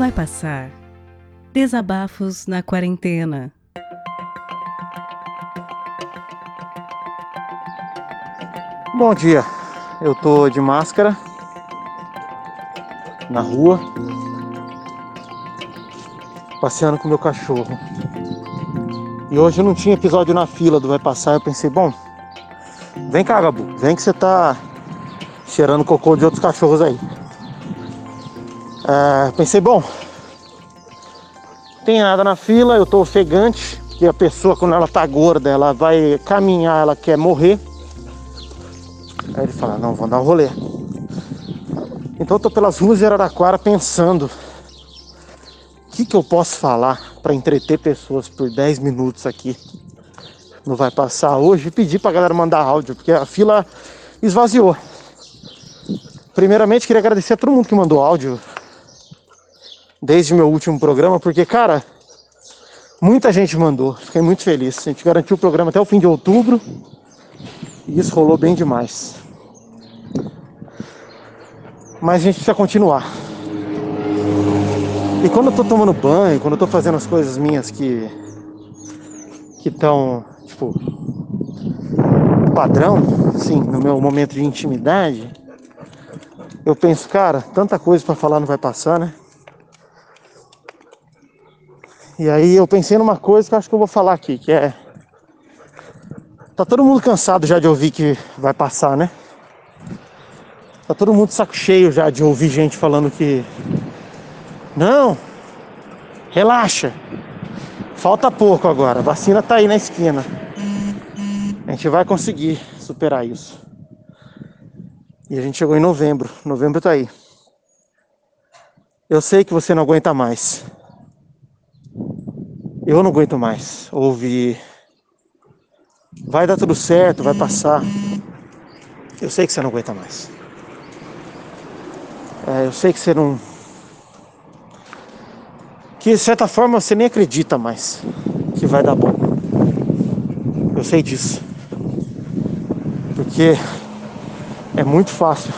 Vai passar. Desabafos na quarentena. Bom dia, eu tô de máscara na rua, passeando com meu cachorro. E hoje não tinha episódio na fila do Vai Passar, eu pensei, bom, vem cá, Gabu, vem que você tá cheirando cocô de outros cachorros aí. É, pensei, bom, tem nada na fila, eu tô ofegante, que a pessoa quando ela tá gorda, ela vai caminhar, ela quer morrer. Aí ele fala, não, vou dar um rolê. Então eu tô pelas ruas de Araraquara pensando o que, que eu posso falar para entreter pessoas por 10 minutos aqui. Não vai passar hoje pedir pra galera mandar áudio, porque a fila esvaziou. Primeiramente queria agradecer a todo mundo que mandou áudio desde meu último programa, porque, cara, muita gente mandou. Fiquei muito feliz. A gente garantiu o programa até o fim de outubro. E isso rolou bem demais. Mas a gente precisa continuar. E quando eu tô tomando banho, quando eu tô fazendo as coisas minhas que que estão, tipo, padrão, assim, no meu momento de intimidade, eu penso, cara, tanta coisa para falar não vai passar, né? E aí eu pensei numa coisa que eu acho que eu vou falar aqui, que é Tá todo mundo cansado já de ouvir que vai passar, né? Tá todo mundo saco cheio já de ouvir gente falando que. Não! Relaxa! Falta pouco agora, a vacina tá aí na esquina. A gente vai conseguir superar isso. E a gente chegou em novembro. Novembro tá aí. Eu sei que você não aguenta mais. Eu não aguento mais ouvir. Vai dar tudo certo, vai passar. Eu sei que você não aguenta mais. É, eu sei que você não. Que de certa forma você nem acredita mais que vai dar bom. Eu sei disso. Porque é muito fácil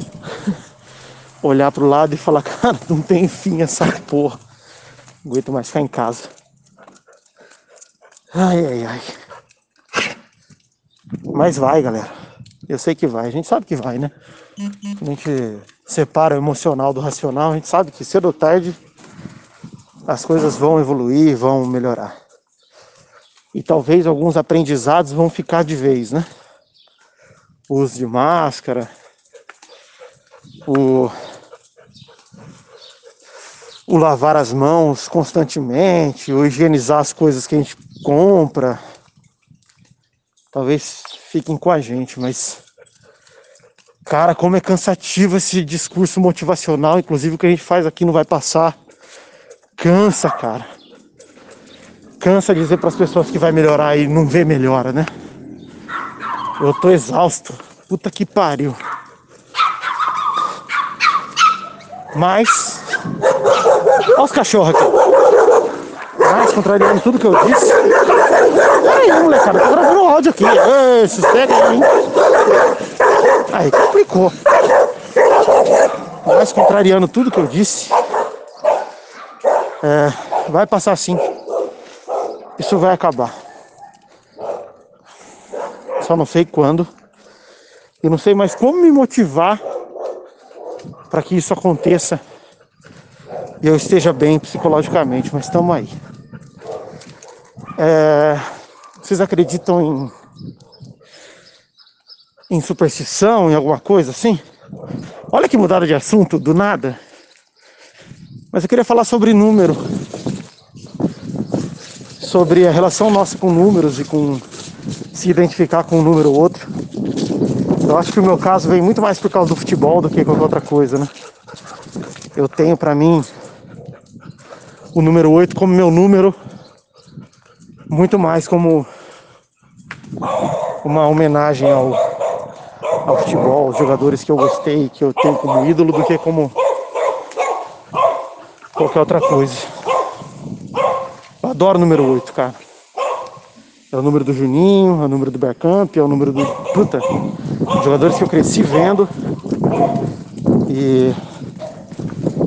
olhar pro lado e falar, cara, não tem fim essa porra. Aguento mais ficar em casa. Ai, ai, ai. Mas vai, galera. Eu sei que vai. A gente sabe que vai, né? A gente separa o emocional do racional, a gente sabe que cedo ou tarde as coisas vão evoluir, vão melhorar. E talvez alguns aprendizados vão ficar de vez, né? O uso de máscara, o, o lavar as mãos constantemente, o higienizar as coisas que a gente compra. Talvez fiquem com a gente, mas cara, como é cansativo esse discurso motivacional, inclusive o que a gente faz aqui não vai passar. Cansa, cara. Cansa dizer para as pessoas que vai melhorar e não vê melhora, né? Eu tô exausto. Puta que pariu. Mas. Olha os cachorros aqui. Mas, contrariando tudo que eu disse. Peraí, molecada, tô gravando um áudio aqui. Ei, sossega aí? Aí, complicou. Mas, contrariando tudo que eu disse. É, vai passar assim. Isso vai acabar. Só não sei quando. E não sei mais como me motivar para que isso aconteça eu esteja bem psicologicamente, mas estamos aí. É, vocês acreditam em, em superstição, em alguma coisa assim? Olha que mudada de assunto, do nada. Mas eu queria falar sobre número. Sobre a relação nossa com números e com se identificar com um número ou outro. Eu acho que o meu caso vem muito mais por causa do futebol do que qualquer outra coisa, né? Eu tenho para mim o número 8 como meu número, muito mais como uma homenagem ao, ao futebol, aos jogadores que eu gostei, que eu tenho como ídolo, do que como qualquer outra coisa. Eu adoro o número 8, cara. É o número do Juninho, é o número do Bergkamp, é o número do. Puta, jogadores que eu cresci vendo. E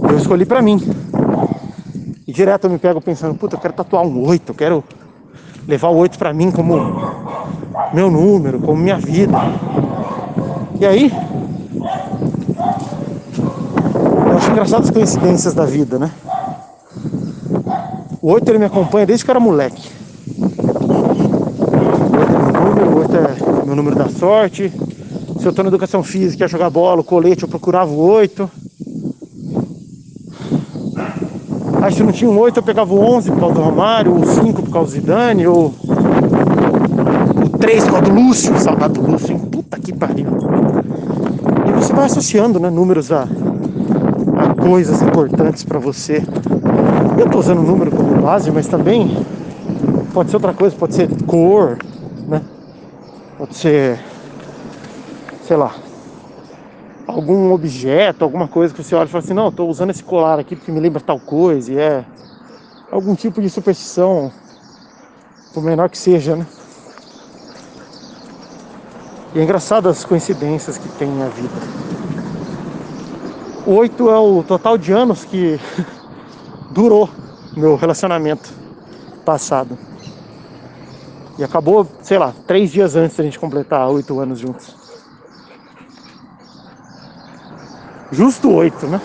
eu escolhi pra mim. Direto eu me pego pensando, puta, eu quero tatuar um 8, eu quero levar o 8 pra mim como meu número, como minha vida. E aí, eu acho engraçado as coincidências da vida, né? O 8 ele me acompanha desde que eu era moleque. O 8 é meu número, o 8 é meu número da sorte. Se eu tô na educação física, ia jogar bola, o colete, eu procurava o 8. Aí se não tinha um 8, eu pegava o 11 por causa do Romário, o 5 por causa do Zidane, ou o 3 por causa do Lúcio, saudade do Lúcio, hein? Puta que pariu. E você vai associando, né, números a, a coisas importantes para você. Eu tô usando número como base, mas também pode ser outra coisa, pode ser cor, né? Pode ser, sei lá, algum objeto, alguma coisa que você olha e fala assim, não, estou usando esse colar aqui porque me lembra tal coisa, e é algum tipo de superstição, por menor que seja, né? E é engraçado as coincidências que tem a vida. Oito é o total de anos que durou meu relacionamento passado. E acabou, sei lá, três dias antes da gente completar oito anos juntos. Justo oito, né?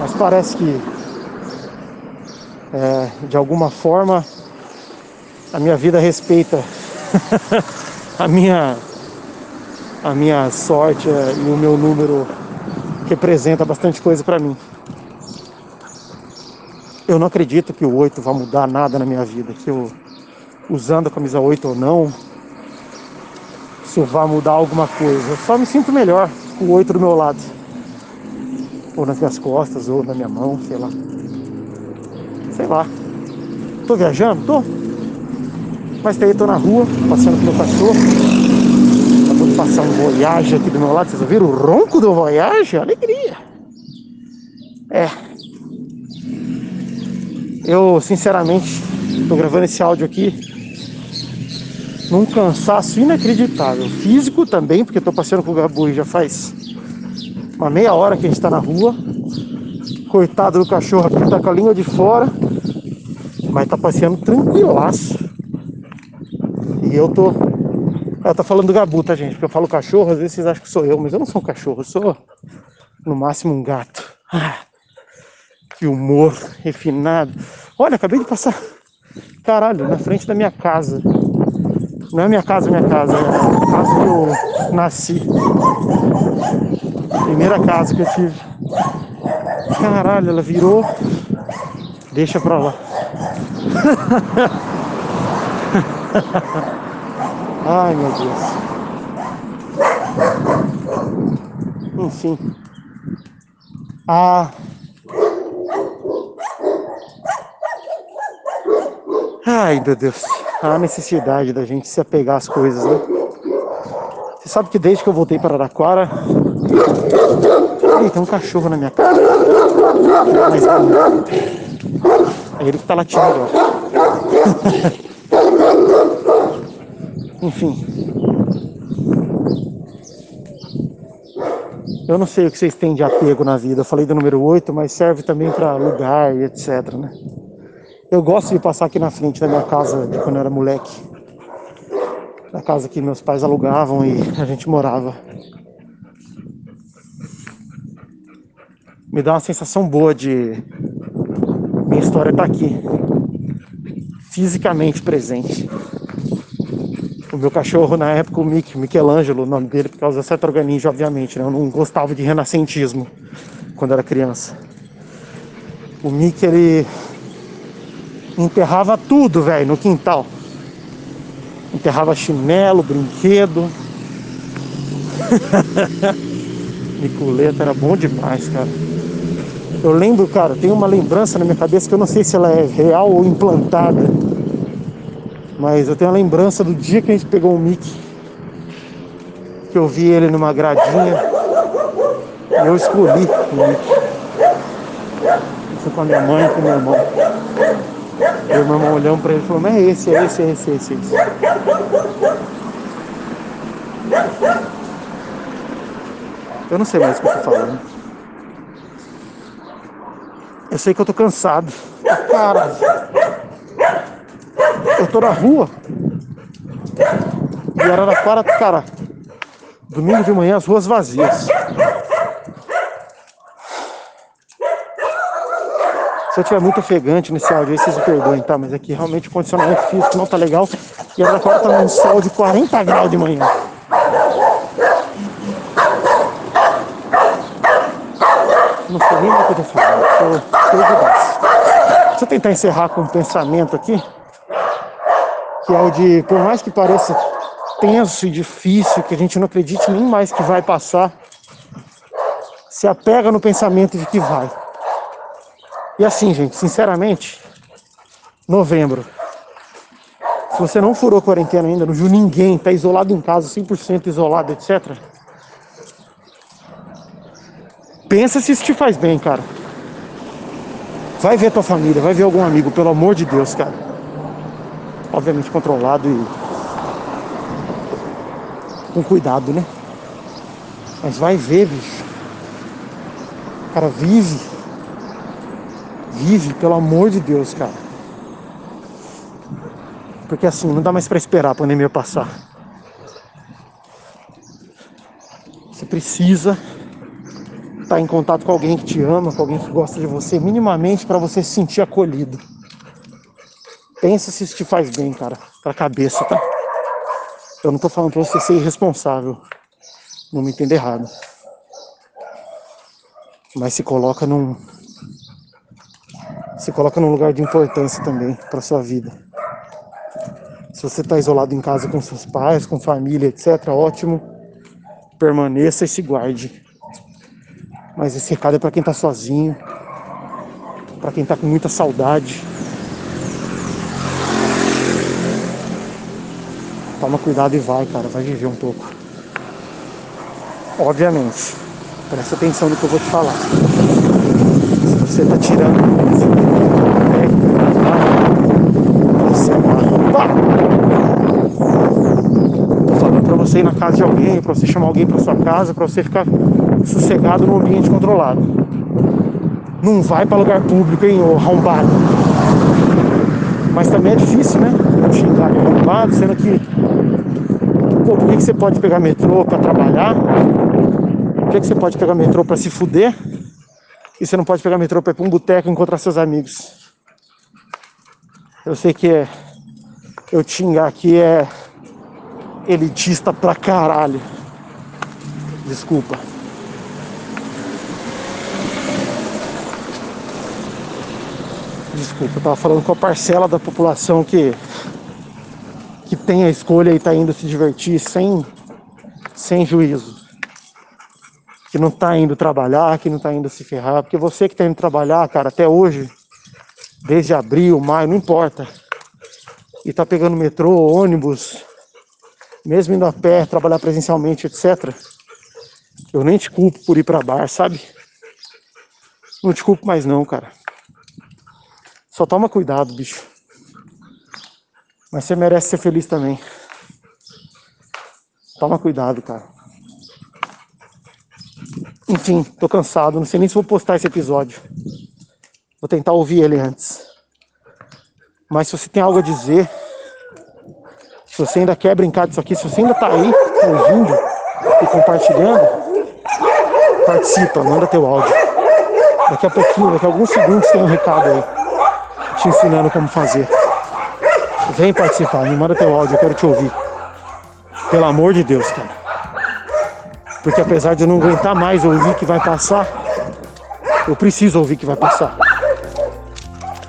Mas parece que é, de alguma forma a minha vida respeita a minha a minha sorte é, e o meu número representa bastante coisa para mim. Eu não acredito que o 8 vai mudar nada na minha vida, que eu usando a camisa 8 ou não, isso vai mudar alguma coisa. Eu só me sinto melhor com o 8 do meu lado. Ou nas minhas costas, ou na minha mão, sei lá. Sei lá. Tô viajando? Tô. Mas daí tô na rua, passeando com meu cachorro. Acabou de passar um Voyage aqui do meu lado. Vocês ouviram o ronco do Voyage? Alegria. É. Eu, sinceramente, tô gravando esse áudio aqui num cansaço inacreditável. Físico também, porque tô passeando com o Gabu já faz uma meia hora que a gente tá na rua. Coitado do cachorro aqui, tá com a língua de fora. Mas tá passeando tranquilaço. E eu tô. Ela tá falando do Gabu, tá, gente? Porque eu falo cachorro, às vezes vocês acham que sou eu, mas eu não sou um cachorro, eu sou no máximo um gato. Ah, que humor refinado. Olha, acabei de passar. Caralho, na frente da minha casa. Não é minha casa, minha casa, é a casa que eu nasci. Primeira casa que eu tive. Caralho, ela virou. Deixa pra lá. Ai meu Deus. Enfim. Ah. Ai meu Deus. A necessidade da gente se apegar às coisas, né? Você sabe que desde que eu voltei para Araraquara. Ih, tem um cachorro na minha casa. Mas, é ele que tá latindo agora. Enfim. Eu não sei o que vocês têm de apego na vida. Eu falei do número 8, mas serve também para lugar e etc, né? Eu gosto de passar aqui na frente da minha casa de quando eu era moleque. Da casa que meus pais alugavam e a gente morava. Me dá uma sensação boa de minha história tá aqui. Fisicamente presente. O meu cachorro na época, o Mick, Michelangelo, o nome dele, por causa da seta organinge, obviamente, né? Eu não gostava de renascentismo quando era criança. O Mick, ele enterrava tudo, velho, no quintal. Enterrava chinelo, brinquedo. Miculeta era bom demais, cara. Eu lembro, cara, tem uma lembrança na minha cabeça que eu não sei se ela é real ou implantada. Mas eu tenho a lembrança do dia que a gente pegou o Mickey. Que eu vi ele numa gradinha. E eu escolhi o Mickey. Fui com a minha mãe e com meu irmão. E o meu irmão olhando pra ele e falou, é esse, é esse, é esse, é esse, é esse. Eu não sei mais o que eu tô falando. Eu sei que eu tô cansado. Cara, eu tô na rua. E Araraquara, cara, domingo de manhã as ruas vazias. Se eu tiver muito ofegante nesse áudio aí, vocês me perdoem, tá? Mas aqui realmente o condicionamento físico não tá legal. E Araraquara tá num sol de 40 graus de manhã. Não sei nem o que eu tô falando. Tô perdidaço. Deixa eu tentar encerrar com um pensamento aqui. Que é o de, por mais que pareça tenso e difícil, que a gente não acredite nem mais que vai passar, se apega no pensamento de que vai. E assim, gente, sinceramente, novembro. Se você não furou quarentena ainda, não viu ninguém, tá isolado em casa, 100% isolado, etc. Pensa se isso te faz bem, cara. Vai ver tua família, vai ver algum amigo, pelo amor de Deus, cara. Obviamente controlado e com cuidado, né? Mas vai ver, bicho. Cara, vive. Vive, pelo amor de Deus, cara. Porque assim, não dá mais para esperar a pandemia passar. Você precisa estar em contato com alguém que te ama, com alguém que gosta de você, minimamente para você se sentir acolhido. Pensa se isso te faz bem, cara, pra cabeça, tá? Eu não tô falando pra você ser irresponsável. Não me entenda errado. Mas se coloca num. Se coloca num lugar de importância também pra sua vida. Se você tá isolado em casa com seus pais, com família, etc., ótimo. Permaneça e se guarde. Mas esse recado é para quem tá sozinho, para quem tá com muita saudade. Toma cuidado e vai, cara, vai viver um pouco. Obviamente, presta atenção no que eu vou te falar. Se você tá tirando você vai. Tô falando pra você ir na casa de alguém, pra você chamar alguém pra sua casa, pra você ficar sossegado num ambiente controlado. Não vai para lugar público, hein, ô arrombado. Mas também é difícil, né? Xingar de arrombado, sendo que. Pô, por que, que você pode pegar metrô para trabalhar? Por que, que você pode pegar metrô para se fuder? E você não pode pegar metrô pra ir pra um boteco encontrar seus amigos? Eu sei que é. Eu xingar aqui é elitista pra caralho. Desculpa. Desculpa, eu tava falando com a parcela da população que que tem a escolha e tá indo se divertir sem sem juízo. Que não tá indo trabalhar, que não tá indo se ferrar, porque você que tá indo trabalhar, cara, até hoje, desde abril, maio, não importa. E tá pegando metrô, ônibus, mesmo indo a pé, trabalhar presencialmente, etc. Eu nem te culpo por ir pra bar, sabe? Não te culpo mais não, cara. Só toma cuidado, bicho. Mas você merece ser feliz também. Toma cuidado, cara. Enfim, tô cansado. Não sei nem se vou postar esse episódio. Vou tentar ouvir ele antes. Mas se você tem algo a dizer, se você ainda quer brincar disso aqui, se você ainda tá aí ouvindo e compartilhando, participa, manda teu áudio. Daqui a pouquinho, daqui a alguns segundos tem um recado aí te ensinando como fazer. Vem participar, me manda teu áudio, eu quero te ouvir. Pelo amor de Deus, cara. Porque apesar de eu não aguentar mais ouvir que vai passar, eu preciso ouvir que vai passar.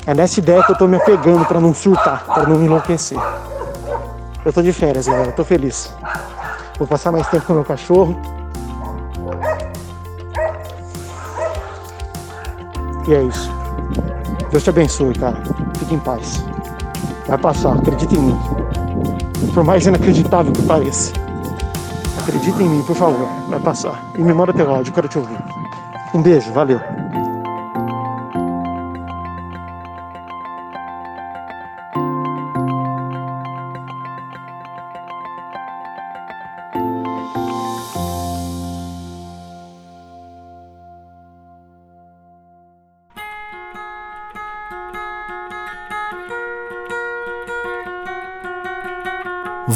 É nessa ideia que eu tô me apegando para não surtar, para não enlouquecer. Eu tô de férias, galera, tô feliz. Vou passar mais tempo com meu cachorro. E é isso. Deus te abençoe, cara. Fique em paz. Vai passar, acredita em mim. Por mais inacreditável que pareça. Acredita em mim, por favor. Vai passar. E me manda teu áudio, quero te ouvir. Um beijo, valeu.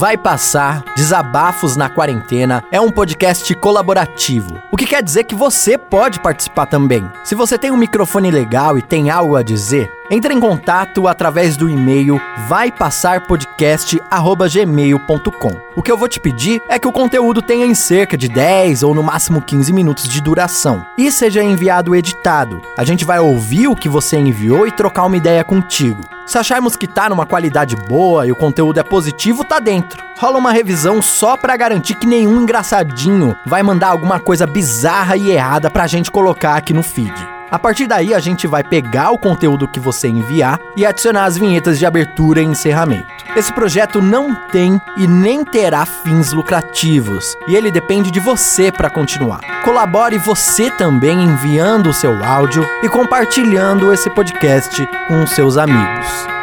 Vai Passar, Desabafos na Quarentena é um podcast colaborativo, o que quer dizer que você pode participar também. Se você tem um microfone legal e tem algo a dizer, entre em contato através do e-mail vaipassarpodcast.gmail.com. O que eu vou te pedir é que o conteúdo tenha em cerca de 10 ou no máximo 15 minutos de duração e seja enviado editado. A gente vai ouvir o que você enviou e trocar uma ideia contigo. Se acharmos que tá numa qualidade boa e o conteúdo é positivo, tá dentro. Rola uma revisão só para garantir que nenhum engraçadinho vai mandar alguma coisa bizarra e errada pra gente colocar aqui no feed. A partir daí, a gente vai pegar o conteúdo que você enviar e adicionar as vinhetas de abertura e encerramento. Esse projeto não tem e nem terá fins lucrativos, e ele depende de você para continuar. Colabore você também enviando o seu áudio e compartilhando esse podcast com seus amigos.